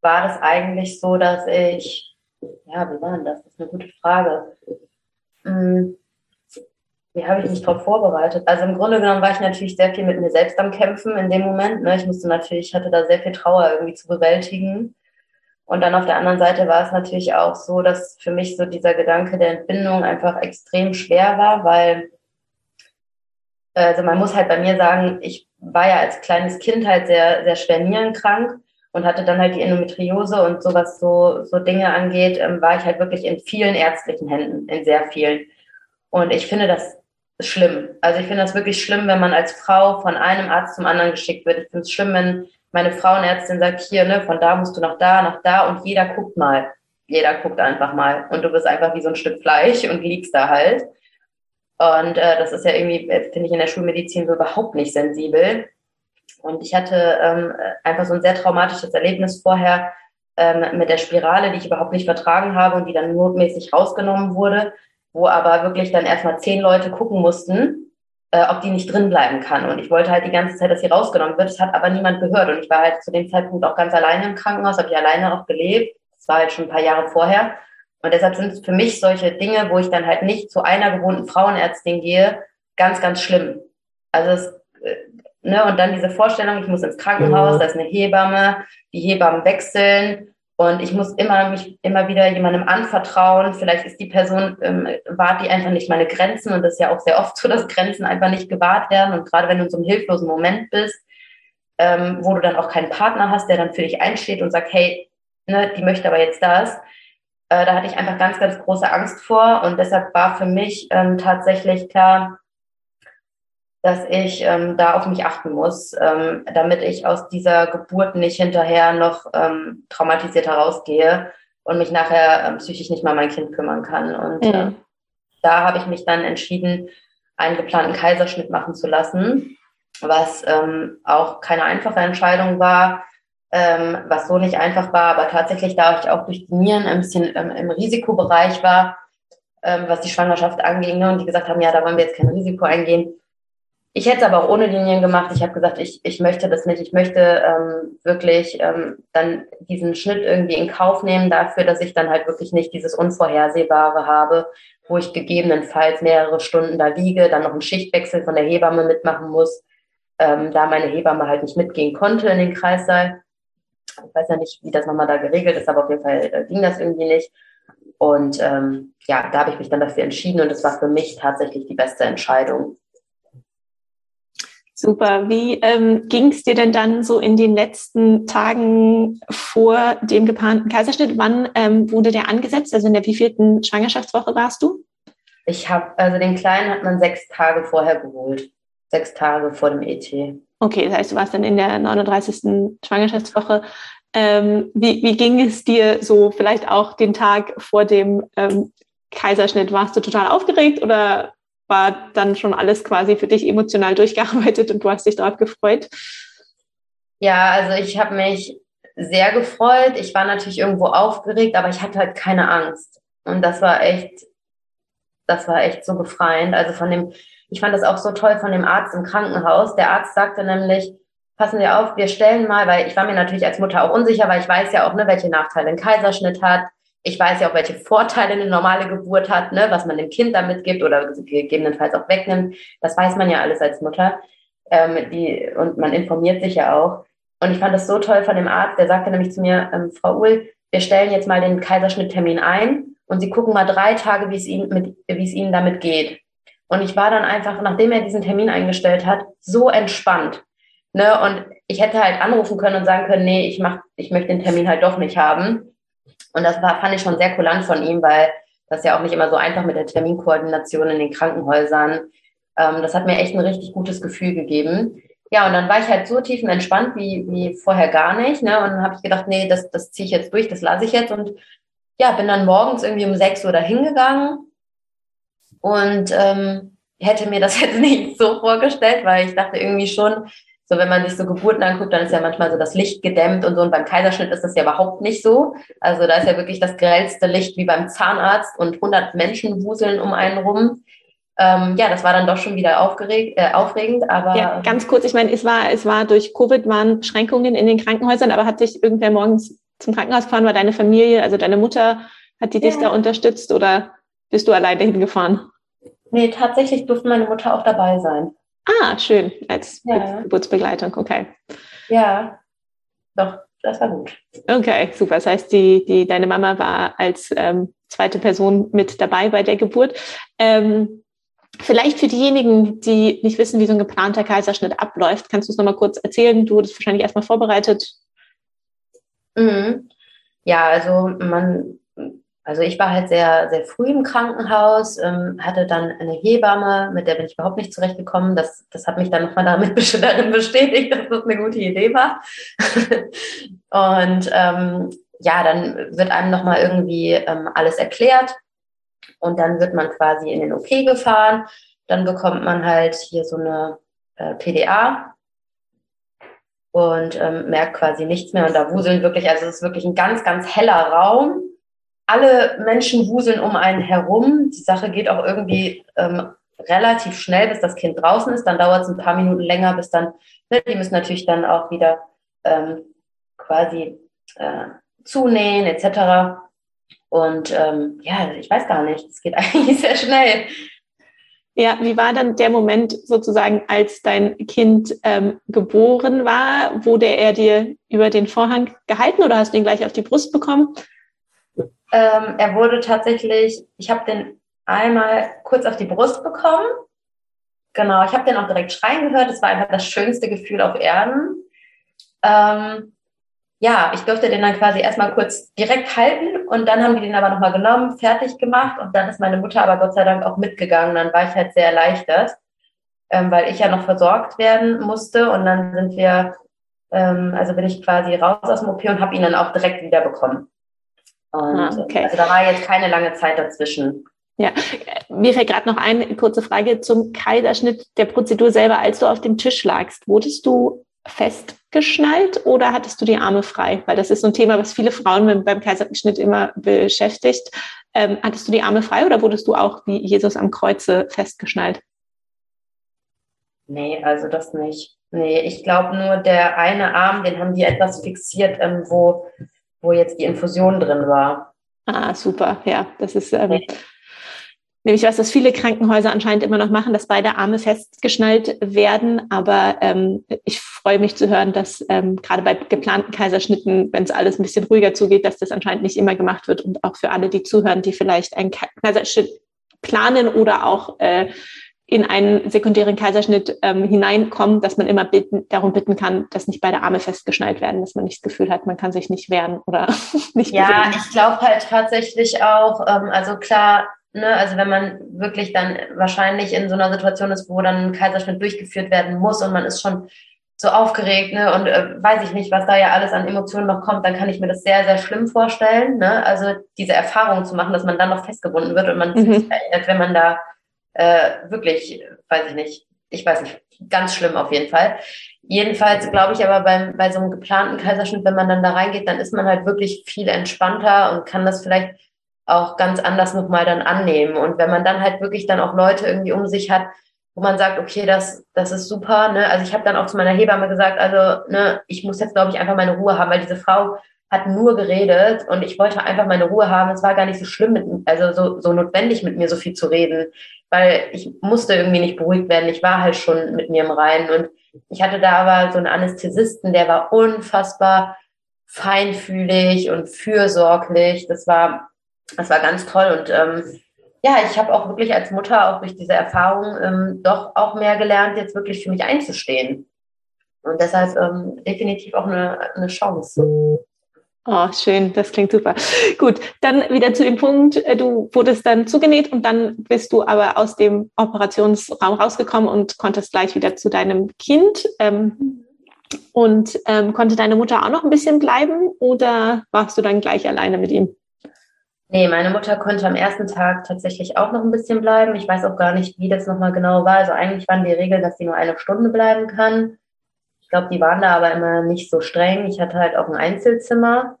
Speaker 2: war das eigentlich so, dass ich, ja, wie war denn das? Das ist eine gute Frage. Wie habe ich mich darauf vorbereitet? Also im Grunde genommen war ich natürlich sehr viel mit mir selbst am Kämpfen in dem Moment. Ne? Ich musste natürlich, ich hatte da sehr viel Trauer irgendwie zu bewältigen. Und dann auf der anderen Seite war es natürlich auch so, dass für mich so dieser Gedanke der Entbindung einfach extrem schwer war, weil, also man muss halt bei mir sagen, ich war ja als kleines Kind halt sehr, sehr schwer nierenkrank und hatte dann halt die Endometriose und sowas so, so Dinge angeht, ähm, war ich halt wirklich in vielen ärztlichen Händen, in sehr vielen. Und ich finde das schlimm. Also ich finde das wirklich schlimm, wenn man als Frau von einem Arzt zum anderen geschickt wird. Ich finde es schlimm, wenn meine Frauenärztin sagt, hier, ne, von da musst du nach da, nach da und jeder guckt mal. Jeder guckt einfach mal. Und du bist einfach wie so ein Stück Fleisch und liegst da halt. Und äh, das ist ja irgendwie, äh, finde ich, in der Schulmedizin so überhaupt nicht sensibel. Und ich hatte ähm, einfach so ein sehr traumatisches Erlebnis vorher ähm, mit der Spirale, die ich überhaupt nicht vertragen habe und die dann notmäßig rausgenommen wurde, wo aber wirklich dann erstmal zehn Leute gucken mussten, äh, ob die nicht drin bleiben kann. Und ich wollte halt die ganze Zeit, dass sie rausgenommen wird. Das hat aber niemand gehört. Und ich war halt zu dem Zeitpunkt auch ganz alleine im Krankenhaus, habe ich alleine auch gelebt. Das war halt schon ein paar Jahre vorher. Und deshalb sind es für mich solche Dinge, wo ich dann halt nicht zu einer gewohnten Frauenärztin gehe, ganz, ganz schlimm. Also es, ne, und dann diese Vorstellung, ich muss ins Krankenhaus, mhm. da ist eine Hebamme, die Hebammen wechseln und ich muss immer mich immer wieder jemandem anvertrauen. Vielleicht ist die Person, ähm, wahrt die einfach nicht meine Grenzen. Und das ist ja auch sehr oft so, dass Grenzen einfach nicht gewahrt werden. Und gerade wenn du in so einem hilflosen Moment bist, ähm, wo du dann auch keinen Partner hast, der dann für dich einsteht und sagt, hey, ne, die möchte aber jetzt das. Äh, da hatte ich einfach ganz, ganz große Angst vor. Und deshalb war für mich ähm, tatsächlich klar, dass ich ähm, da auf mich achten muss, ähm, damit ich aus dieser Geburt nicht hinterher noch ähm, traumatisiert herausgehe und mich nachher ähm, psychisch nicht mal um mein Kind kümmern kann. Und mhm. äh, da habe ich mich dann entschieden, einen geplanten Kaiserschnitt machen zu lassen, was ähm, auch keine einfache Entscheidung war, ähm, was so nicht einfach war, aber tatsächlich, da ich auch durch die Nieren ein bisschen ähm, im Risikobereich war, ähm, was die Schwangerschaft anging, ne, und die gesagt haben, ja, da wollen wir jetzt kein Risiko eingehen, ich hätte es aber auch ohne Linien gemacht. Ich habe gesagt, ich, ich möchte das nicht. Ich möchte ähm, wirklich ähm, dann diesen Schnitt irgendwie in Kauf nehmen dafür, dass ich dann halt wirklich nicht dieses Unvorhersehbare habe, wo ich gegebenenfalls mehrere Stunden da liege, dann noch einen Schichtwechsel von der Hebamme mitmachen muss, ähm, da meine Hebamme halt nicht mitgehen konnte in den Kreissaal. Ich weiß ja nicht, wie das nochmal da geregelt ist, aber auf jeden Fall äh, ging das irgendwie nicht. Und ähm, ja, da habe ich mich dann dafür entschieden und es war für mich tatsächlich die beste Entscheidung.
Speaker 1: Super. Wie ähm, ging es dir denn dann so in den letzten Tagen vor dem geplanten Kaiserschnitt? Wann ähm, wurde der angesetzt? Also in der wievielten Schwangerschaftswoche warst du?
Speaker 2: Ich habe, also den Kleinen hat man sechs Tage vorher geholt. Sechs Tage vor dem ET.
Speaker 1: Okay, das heißt, du warst dann in der 39. Schwangerschaftswoche. Ähm, wie, wie ging es dir so vielleicht auch den Tag vor dem ähm, Kaiserschnitt? Warst du total aufgeregt oder war dann schon alles quasi für dich emotional durchgearbeitet und du hast dich darauf gefreut?
Speaker 2: Ja, also ich habe mich sehr gefreut. Ich war natürlich irgendwo aufgeregt, aber ich hatte halt keine Angst. Und das war echt, das war echt so befreiend. Also von dem, ich fand das auch so toll von dem Arzt im Krankenhaus. Der Arzt sagte nämlich, passen Sie auf, wir stellen mal, weil ich war mir natürlich als Mutter auch unsicher, weil ich weiß ja auch, ne, welche Nachteile ein Kaiserschnitt hat, ich weiß ja auch, welche Vorteile eine normale Geburt hat, ne, was man dem Kind damit gibt oder gegebenenfalls auch wegnimmt. Das weiß man ja alles als Mutter. Ähm, die, und man informiert sich ja auch. Und ich fand das so toll von dem Arzt, der sagte nämlich zu mir, ähm, Frau Uhl, wir stellen jetzt mal den Kaiserschnitttermin ein und Sie gucken mal drei Tage, wie es Ihnen, mit, wie es Ihnen damit geht. Und ich war dann einfach, nachdem er diesen Termin eingestellt hat, so entspannt. Ne? Und ich hätte halt anrufen können und sagen können, nee, ich mach, ich möchte den Termin halt doch nicht haben. Und das war, fand ich schon sehr kulant von ihm, weil das ja auch nicht immer so einfach mit der Terminkoordination in den Krankenhäusern. Ähm, das hat mir echt ein richtig gutes Gefühl gegeben. Ja, und dann war ich halt so tiefenentspannt wie, wie vorher gar nicht. Ne? Und dann habe ich gedacht, nee, das, das ziehe ich jetzt durch, das lasse ich jetzt. Und ja, bin dann morgens irgendwie um sechs Uhr dahin gegangen und ähm, hätte mir das jetzt nicht so vorgestellt, weil ich dachte irgendwie schon, so, wenn man sich so Geburten anguckt, dann ist ja manchmal so das Licht gedämmt und so. Und beim Kaiserschnitt ist das ja überhaupt nicht so. Also da ist ja wirklich das grellste Licht wie beim Zahnarzt und 100 Menschen wuseln um einen rum. Ähm, ja, das war dann doch schon wieder aufgeregt, äh, aufregend, aber.
Speaker 1: Ja, ganz kurz, ich meine, es war, es war durch Covid waren Beschränkungen in den Krankenhäusern, aber hat dich irgendwer morgens zum Krankenhaus gefahren? War deine Familie, also deine Mutter, hat die ja. dich da unterstützt oder bist du alleine hingefahren?
Speaker 2: Nee, tatsächlich durfte meine Mutter auch dabei sein.
Speaker 1: Ah, schön, als ja. Geburtsbegleitung, okay.
Speaker 2: Ja, doch, das war gut.
Speaker 1: Okay, super. Das heißt, die, die, deine Mama war als ähm, zweite Person mit dabei bei der Geburt. Ähm, vielleicht für diejenigen, die nicht wissen, wie so ein geplanter Kaiserschnitt abläuft, kannst du es nochmal kurz erzählen? Du wurdest wahrscheinlich erstmal vorbereitet.
Speaker 2: Mhm. Ja, also man also ich war halt sehr, sehr früh im Krankenhaus, ähm, hatte dann eine Hebamme, mit der bin ich überhaupt nicht zurechtgekommen. Das, das hat mich dann nochmal damit bestätigt, dass das eine gute Idee war. und ähm, ja, dann wird einem nochmal irgendwie ähm, alles erklärt und dann wird man quasi in den OP gefahren. Dann bekommt man halt hier so eine äh, PDA und ähm, merkt quasi nichts mehr. Und da wuseln wirklich, also es ist wirklich ein ganz, ganz heller Raum alle Menschen wuseln um einen herum. Die Sache geht auch irgendwie ähm, relativ schnell, bis das Kind draußen ist. Dann dauert es ein paar Minuten länger, bis dann, ne, die müssen natürlich dann auch wieder ähm, quasi äh, zunähen etc. Und ähm, ja, ich weiß gar nicht, es geht eigentlich sehr schnell.
Speaker 1: Ja, wie war dann der Moment sozusagen, als dein Kind ähm, geboren war? Wurde er dir über den Vorhang gehalten oder hast du ihn gleich auf die Brust bekommen?
Speaker 2: Ähm, er wurde tatsächlich, ich habe den einmal kurz auf die Brust bekommen. Genau, ich habe den auch direkt schreien gehört. Es war einfach das schönste Gefühl auf Erden. Ähm, ja, ich durfte den dann quasi erstmal kurz direkt halten und dann haben die den aber nochmal genommen, fertig gemacht und dann ist meine Mutter aber Gott sei Dank auch mitgegangen. Dann war ich halt sehr erleichtert, ähm, weil ich ja noch versorgt werden musste und dann sind wir, ähm, also bin ich quasi raus aus dem OP und habe ihn dann auch direkt wieder bekommen. Und ah, okay. Also da war jetzt keine lange Zeit dazwischen.
Speaker 1: Ja, mir fällt gerade noch eine kurze Frage zum Kaiserschnitt der Prozedur selber. Als du auf dem Tisch lagst, wurdest du festgeschnallt oder hattest du die Arme frei? Weil das ist so ein Thema, was viele Frauen beim Kaiserschnitt immer beschäftigt. Ähm, hattest du die Arme frei oder wurdest du auch wie Jesus am Kreuze festgeschnallt?
Speaker 2: Nee, also das nicht. Nee, ich glaube nur der eine Arm, den haben die etwas fixiert, ähm, wo wo jetzt die Infusion drin war.
Speaker 1: Ah, super, ja, das ist ähm, okay. nämlich was, das viele Krankenhäuser anscheinend immer noch machen, dass beide Arme festgeschnallt werden. Aber ähm, ich freue mich zu hören, dass ähm, gerade bei geplanten Kaiserschnitten, wenn es alles ein bisschen ruhiger zugeht, dass das anscheinend nicht immer gemacht wird und auch für alle, die zuhören, die vielleicht einen Kaiserschnitt planen oder auch äh, in einen sekundären Kaiserschnitt ähm, hineinkommen, dass man immer bitten, darum bitten kann, dass nicht beide Arme festgeschnallt werden, dass man nicht das Gefühl hat, man kann sich nicht wehren oder nicht.
Speaker 2: Ja, bewegen. ich glaube halt tatsächlich auch, ähm, also klar, ne, also wenn man wirklich dann wahrscheinlich in so einer Situation ist, wo dann ein Kaiserschnitt durchgeführt werden muss und man ist schon so aufgeregt, ne, und äh, weiß ich nicht, was da ja alles an Emotionen noch kommt, dann kann ich mir das sehr, sehr schlimm vorstellen, ne, also diese Erfahrung zu machen, dass man dann noch festgebunden wird und man mhm. sich erinnert, wenn man da äh, wirklich, weiß ich nicht, ich weiß nicht, ganz schlimm auf jeden Fall. Jedenfalls glaube ich aber beim, bei so einem geplanten Kaiserschnitt, wenn man dann da reingeht, dann ist man halt wirklich viel entspannter und kann das vielleicht auch ganz anders nochmal dann annehmen. Und wenn man dann halt wirklich dann auch Leute irgendwie um sich hat, wo man sagt, okay, das, das ist super. Ne? Also ich habe dann auch zu meiner Hebamme gesagt, also ne, ich muss jetzt, glaube ich, einfach meine Ruhe haben, weil diese Frau hat nur geredet und ich wollte einfach meine Ruhe haben. Es war gar nicht so schlimm, mit, also so, so notwendig mit mir so viel zu reden weil ich musste irgendwie nicht beruhigt werden. Ich war halt schon mit mir im Reinen und ich hatte da aber so einen Anästhesisten, der war unfassbar feinfühlig und fürsorglich. Das war, das war ganz toll und ähm, ja, ich habe auch wirklich als Mutter auch durch diese Erfahrung ähm, doch auch mehr gelernt, jetzt wirklich für mich einzustehen. Und deshalb ähm, definitiv auch eine, eine Chance.
Speaker 1: Oh, schön, das klingt super. Gut, dann wieder zu dem Punkt, äh, du wurdest dann zugenäht und dann bist du aber aus dem Operationsraum rausgekommen und konntest gleich wieder zu deinem Kind. Ähm, und ähm, konnte deine Mutter auch noch ein bisschen bleiben oder warst du dann gleich alleine mit ihm?
Speaker 2: Nee, meine Mutter konnte am ersten Tag tatsächlich auch noch ein bisschen bleiben. Ich weiß auch gar nicht, wie das nochmal genau war. Also eigentlich waren die Regeln, dass sie nur eine Stunde bleiben kann. Ich glaube, die waren da aber immer nicht so streng. Ich hatte halt auch ein Einzelzimmer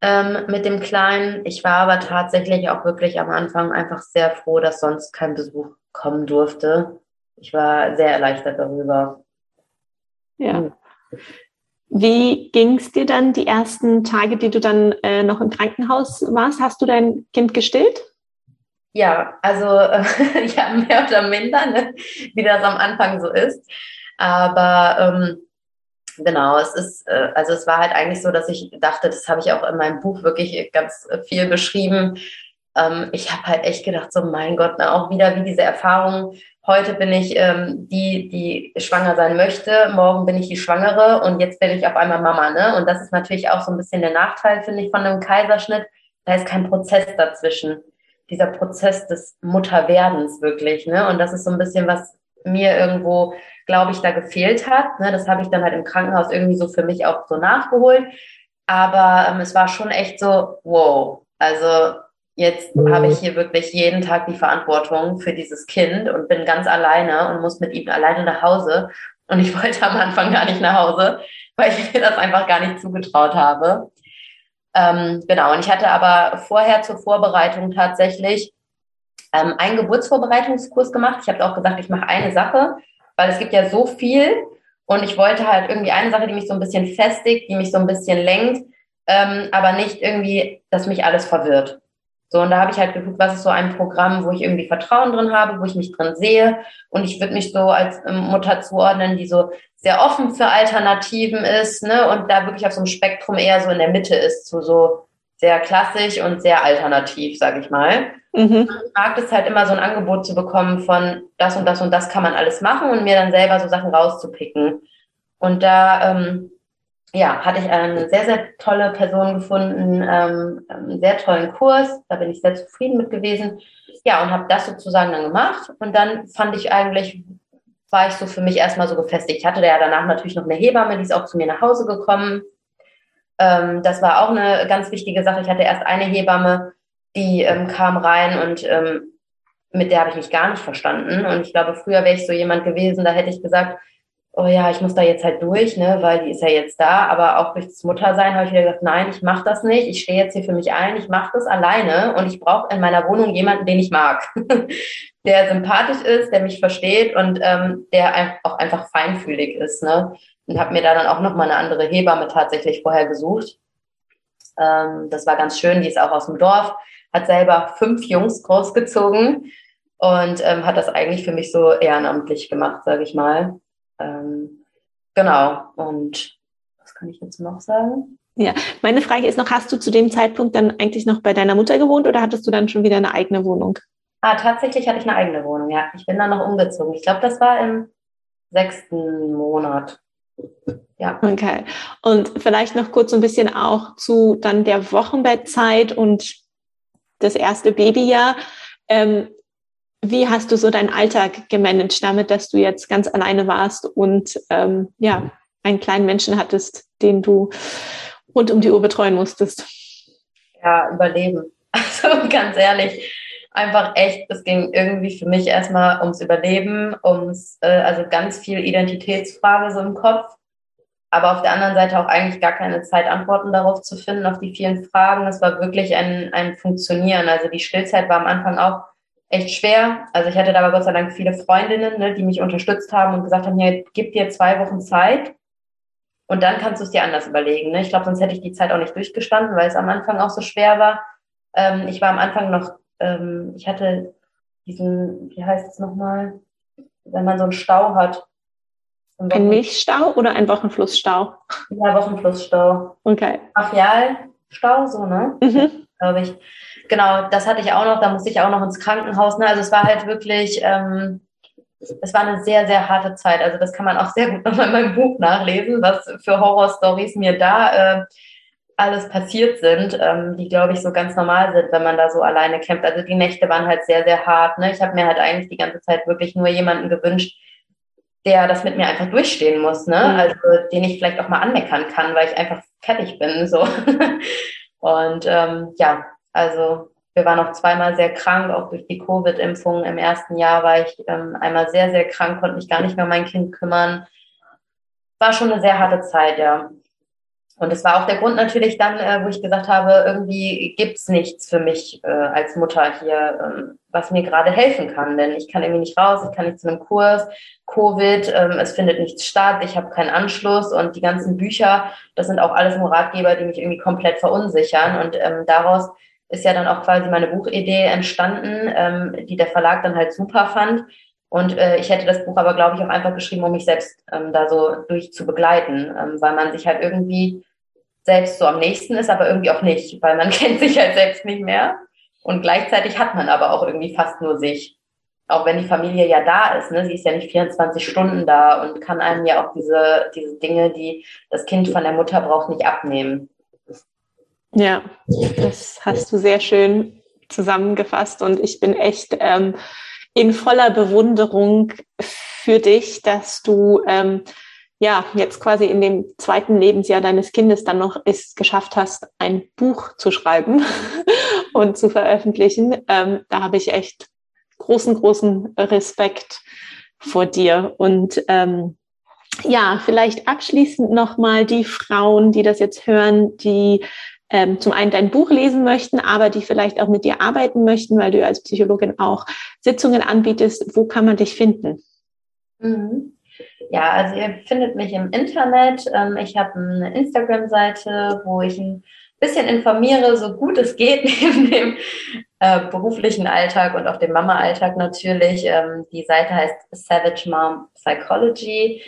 Speaker 2: ähm, mit dem Kleinen. Ich war aber tatsächlich auch wirklich am Anfang einfach sehr froh, dass sonst kein Besuch kommen durfte. Ich war sehr erleichtert darüber.
Speaker 1: Ja. Wie ging es dir dann die ersten Tage, die du dann äh, noch im Krankenhaus warst? Hast du dein Kind gestillt?
Speaker 2: Ja, also äh, ja, mehr oder minder, ne? wie das am Anfang so ist. Aber ähm, genau, es ist, äh, also es war halt eigentlich so, dass ich dachte, das habe ich auch in meinem Buch wirklich ganz viel beschrieben. Ähm, ich habe halt echt gedacht, so mein Gott, ne, auch wieder wie diese Erfahrung. Heute bin ich ähm, die, die schwanger sein möchte, morgen bin ich die Schwangere und jetzt bin ich auf einmal Mama, ne? Und das ist natürlich auch so ein bisschen der Nachteil, finde ich, von einem Kaiserschnitt. Da ist kein Prozess dazwischen. Dieser Prozess des Mutterwerdens wirklich, ne? Und das ist so ein bisschen was mir irgendwo glaube ich, da gefehlt hat. Ne, das habe ich dann halt im Krankenhaus irgendwie so für mich auch so nachgeholt. Aber ähm, es war schon echt so, wow, also jetzt mhm. habe ich hier wirklich jeden Tag die Verantwortung für dieses Kind und bin ganz alleine und muss mit ihm alleine nach Hause. Und ich wollte am Anfang gar nicht nach Hause, weil ich mir das einfach gar nicht zugetraut habe. Ähm, genau, und ich hatte aber vorher zur Vorbereitung tatsächlich ähm, einen Geburtsvorbereitungskurs gemacht. Ich habe auch gesagt, ich mache eine Sache weil es gibt ja so viel und ich wollte halt irgendwie eine Sache, die mich so ein bisschen festigt, die mich so ein bisschen lenkt, ähm, aber nicht irgendwie, dass mich alles verwirrt. So, und da habe ich halt geguckt, was ist so ein Programm, wo ich irgendwie Vertrauen drin habe, wo ich mich drin sehe. Und ich würde mich so als ähm, Mutter zuordnen, die so sehr offen für Alternativen ist, ne, und da wirklich auf so einem Spektrum eher so in der Mitte ist, so, so sehr klassisch und sehr alternativ, sage ich mal. Mhm. Ich mag es halt immer so ein Angebot zu bekommen von das und das und das kann man alles machen und mir dann selber so Sachen rauszupicken. Und da ähm, ja, hatte ich eine sehr, sehr tolle Person gefunden, ähm, einen sehr tollen Kurs. Da bin ich sehr zufrieden mit gewesen. Ja, und habe das sozusagen dann gemacht. Und dann fand ich eigentlich, war ich so für mich erstmal so gefestigt. Ich hatte ja danach natürlich noch eine Hebamme, die ist auch zu mir nach Hause gekommen. Ähm, das war auch eine ganz wichtige Sache. Ich hatte erst eine Hebamme, die ähm, kam rein und ähm, mit der habe ich mich gar nicht verstanden. Und ich glaube, früher wäre ich so jemand gewesen, da hätte ich gesagt, oh ja, ich muss da jetzt halt durch, ne, weil die ist ja jetzt da. Aber auch durch das Muttersein habe ich wieder gesagt, nein, ich mache das nicht. Ich stehe jetzt hier für mich ein. Ich mache das alleine und ich brauche in meiner Wohnung jemanden, den ich mag, der sympathisch ist, der mich versteht und ähm, der auch einfach feinfühlig ist, ne. Und habe mir da dann auch noch mal eine andere Hebamme tatsächlich vorher gesucht. Ähm, das war ganz schön. Die ist auch aus dem Dorf hat selber fünf Jungs großgezogen und ähm, hat das eigentlich für mich so ehrenamtlich gemacht, sage ich mal. Ähm, genau. Und was kann ich jetzt noch sagen?
Speaker 1: Ja, meine Frage ist noch, hast du zu dem Zeitpunkt dann eigentlich noch bei deiner Mutter gewohnt oder hattest du dann schon wieder eine eigene Wohnung?
Speaker 2: Ah, tatsächlich hatte ich eine eigene Wohnung, ja. Ich bin dann noch umgezogen. Ich glaube, das war im sechsten Monat.
Speaker 1: Ja. Okay. Und vielleicht noch kurz so ein bisschen auch zu dann der Wochenbettzeit und das erste Babyjahr. Ähm, wie hast du so deinen Alltag gemanagt damit, dass du jetzt ganz alleine warst und ähm, ja, einen kleinen Menschen hattest, den du rund um die Uhr betreuen musstest?
Speaker 2: Ja, überleben. Also ganz ehrlich, einfach echt, es ging irgendwie für mich erstmal ums Überleben, ums, äh, also ganz viel Identitätsfrage so im Kopf, aber auf der anderen Seite auch eigentlich gar keine Zeit, Antworten darauf zu finden, auf die vielen Fragen. Es war wirklich ein, ein Funktionieren. Also die Stillzeit war am Anfang auch echt schwer. Also ich hatte da aber Gott sei Dank viele Freundinnen, ne, die mich unterstützt haben und gesagt haben, hier, gib dir zwei Wochen Zeit und dann kannst du es dir anders überlegen. Ne? Ich glaube, sonst hätte ich die Zeit auch nicht durchgestanden, weil es am Anfang auch so schwer war. Ähm, ich war am Anfang noch, ähm, ich hatte diesen, wie heißt es nochmal, wenn man so einen Stau hat.
Speaker 1: Ein Milchstau oder ein Wochenflussstau?
Speaker 2: Ja, Wochenflussstau.
Speaker 1: Okay.
Speaker 2: Brachialstau, so, ne? Mhm. Glaube ich. Genau, das hatte ich auch noch, da musste ich auch noch ins Krankenhaus. Ne? Also es war halt wirklich, ähm, es war eine sehr, sehr harte Zeit. Also das kann man auch sehr gut nochmal in meinem Buch nachlesen, was für Horrorstories mir da äh, alles passiert sind, ähm, die, glaube ich, so ganz normal sind, wenn man da so alleine kämpft. Also die Nächte waren halt sehr, sehr hart. Ne? Ich habe mir halt eigentlich die ganze Zeit wirklich nur jemanden gewünscht, der das mit mir einfach durchstehen muss, ne? Mhm. Also den ich vielleicht auch mal anmeckern kann, weil ich einfach fertig bin. So. Und ähm, ja, also wir waren auch zweimal sehr krank, auch durch die Covid-Impfung. Im ersten Jahr war ich ähm, einmal sehr, sehr krank, konnte mich gar nicht mehr um mein Kind kümmern. War schon eine sehr harte Zeit, ja. Und es war auch der Grund natürlich dann, äh, wo ich gesagt habe, irgendwie gibt's nichts für mich äh, als Mutter hier, ähm, was mir gerade helfen kann. Denn ich kann irgendwie nicht raus, ich kann nicht zu einem Kurs, Covid, ähm, es findet nichts statt, ich habe keinen Anschluss und die ganzen Bücher, das sind auch alles nur Ratgeber, die mich irgendwie komplett verunsichern. Und ähm, daraus ist ja dann auch quasi meine Buchidee entstanden, ähm, die der Verlag dann halt super fand. Und äh, ich hätte das Buch aber, glaube ich, auch einfach geschrieben, um mich selbst ähm, da so durch zu begleiten, ähm, weil man sich halt irgendwie selbst so am nächsten ist, aber irgendwie auch nicht, weil man kennt sich halt selbst nicht mehr. Und gleichzeitig hat man aber auch irgendwie fast nur sich. Auch wenn die Familie ja da ist, ne? sie ist ja nicht 24 Stunden da und kann einem ja auch diese, diese Dinge, die das Kind von der Mutter braucht, nicht abnehmen.
Speaker 1: Ja, das hast du sehr schön zusammengefasst und ich bin echt ähm, in voller Bewunderung für dich, dass du ähm, ja jetzt quasi in dem zweiten Lebensjahr deines Kindes dann noch es geschafft hast, ein Buch zu schreiben und zu veröffentlichen. Ähm, da habe ich echt großen, großen Respekt vor dir und ähm, ja, vielleicht abschließend nochmal die Frauen, die das jetzt hören, die ähm, zum einen dein Buch lesen möchten, aber die vielleicht auch mit dir arbeiten möchten, weil du als Psychologin auch Sitzungen anbietest. Wo kann man dich finden?
Speaker 2: Mhm. Ja, also ihr findet mich im Internet. Ähm, ich habe eine Instagram-Seite, wo ich ein bisschen informiere, so gut es geht, neben dem äh, beruflichen Alltag und auch dem Mama-Alltag natürlich. Ähm, die Seite heißt Savage Mom Psychology.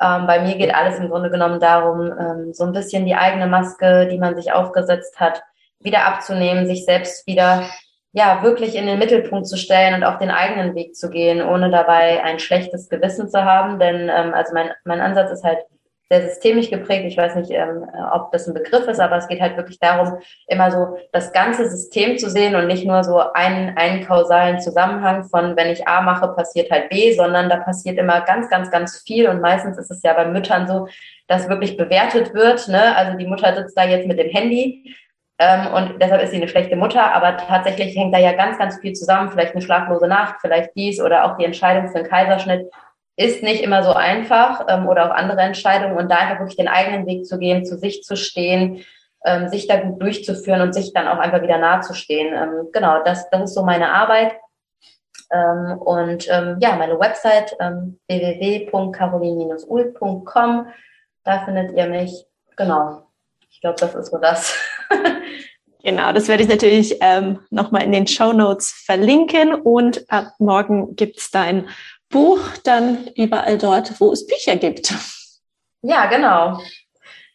Speaker 2: Ähm, bei mir geht alles im Grunde genommen darum, ähm, so ein bisschen die eigene Maske, die man sich aufgesetzt hat, wieder abzunehmen, sich selbst wieder ja wirklich in den Mittelpunkt zu stellen und auf den eigenen Weg zu gehen, ohne dabei ein schlechtes Gewissen zu haben. Denn ähm, also mein, mein Ansatz ist halt sehr systemisch geprägt. Ich weiß nicht, ähm, ob das ein Begriff ist, aber es geht halt wirklich darum, immer so das ganze System zu sehen und nicht nur so einen, einen kausalen Zusammenhang von, wenn ich A mache, passiert halt B, sondern da passiert immer ganz, ganz, ganz viel. Und meistens ist es ja bei Müttern so, dass wirklich bewertet wird. Ne? Also die Mutter sitzt da jetzt mit dem Handy und deshalb ist sie eine schlechte Mutter, aber tatsächlich hängt da ja ganz, ganz viel zusammen. Vielleicht eine schlaflose Nacht, vielleicht dies oder auch die Entscheidung für einen Kaiserschnitt ist nicht immer so einfach ähm, oder auch andere Entscheidungen und da einfach wirklich den eigenen Weg zu gehen, zu sich zu stehen, ähm, sich da gut durchzuführen und sich dann auch einfach wieder nahe zu stehen. Ähm, genau, das, das ist so meine Arbeit. Ähm, und ähm, ja, meine Website ähm, www.carolin-ul.com, da findet ihr mich. Genau, ich glaube, das ist so das.
Speaker 1: Genau, das werde ich natürlich ähm, nochmal in den Show Notes verlinken und ab morgen gibt's dein Buch dann überall dort, wo es Bücher gibt.
Speaker 2: Ja, genau.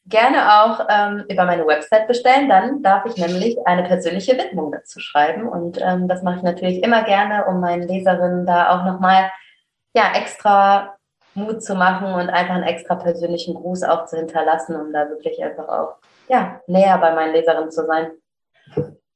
Speaker 2: Gerne auch ähm, über meine Website bestellen. Dann darf ich nämlich eine persönliche Widmung dazu schreiben. Und ähm, das mache ich natürlich immer gerne, um meinen Leserinnen da auch nochmal ja, extra Mut zu machen und einfach einen extra persönlichen Gruß auch zu hinterlassen, um da wirklich einfach auch ja, näher bei meinen Leserinnen zu sein.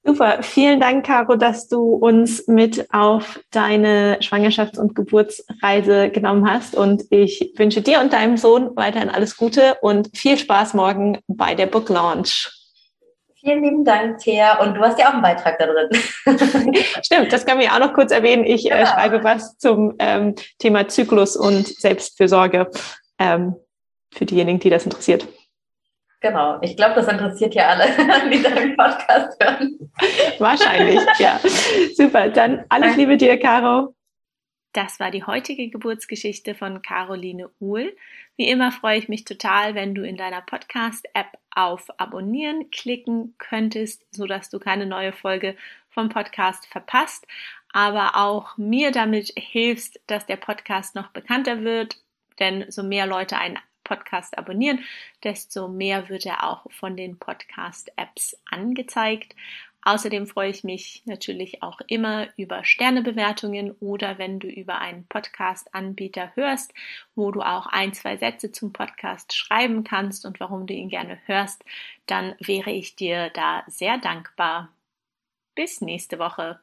Speaker 1: Super, vielen Dank, Caro, dass du uns mit auf deine Schwangerschafts- und Geburtsreise genommen hast. Und ich wünsche dir und deinem Sohn weiterhin alles Gute und viel Spaß morgen bei der Book Launch.
Speaker 2: Vielen lieben Dank, Thea. Und du hast ja auch einen Beitrag da drin.
Speaker 1: Stimmt, das kann ich auch noch kurz erwähnen. Ich äh, genau. äh, schreibe was zum ähm, Thema Zyklus und Selbstfürsorge ähm, für diejenigen, die das interessiert.
Speaker 2: Genau, ich glaube, das interessiert ja alle, die deinen Podcast hören.
Speaker 1: Wahrscheinlich, ja. Super, dann alles Liebe dir, Caro. Das war die heutige Geburtsgeschichte von Caroline Uhl. Wie immer freue ich mich total, wenn du in deiner Podcast-App auf Abonnieren klicken könntest, sodass du keine neue Folge vom Podcast verpasst, aber auch mir damit hilfst, dass der Podcast noch bekannter wird, denn so mehr Leute einen Podcast abonnieren, desto mehr wird er auch von den Podcast-Apps angezeigt. Außerdem freue ich mich natürlich auch immer über Sternebewertungen oder wenn du über einen Podcast-Anbieter hörst, wo du auch ein, zwei Sätze zum Podcast schreiben kannst und warum du ihn gerne hörst, dann wäre ich dir da sehr dankbar. Bis nächste Woche.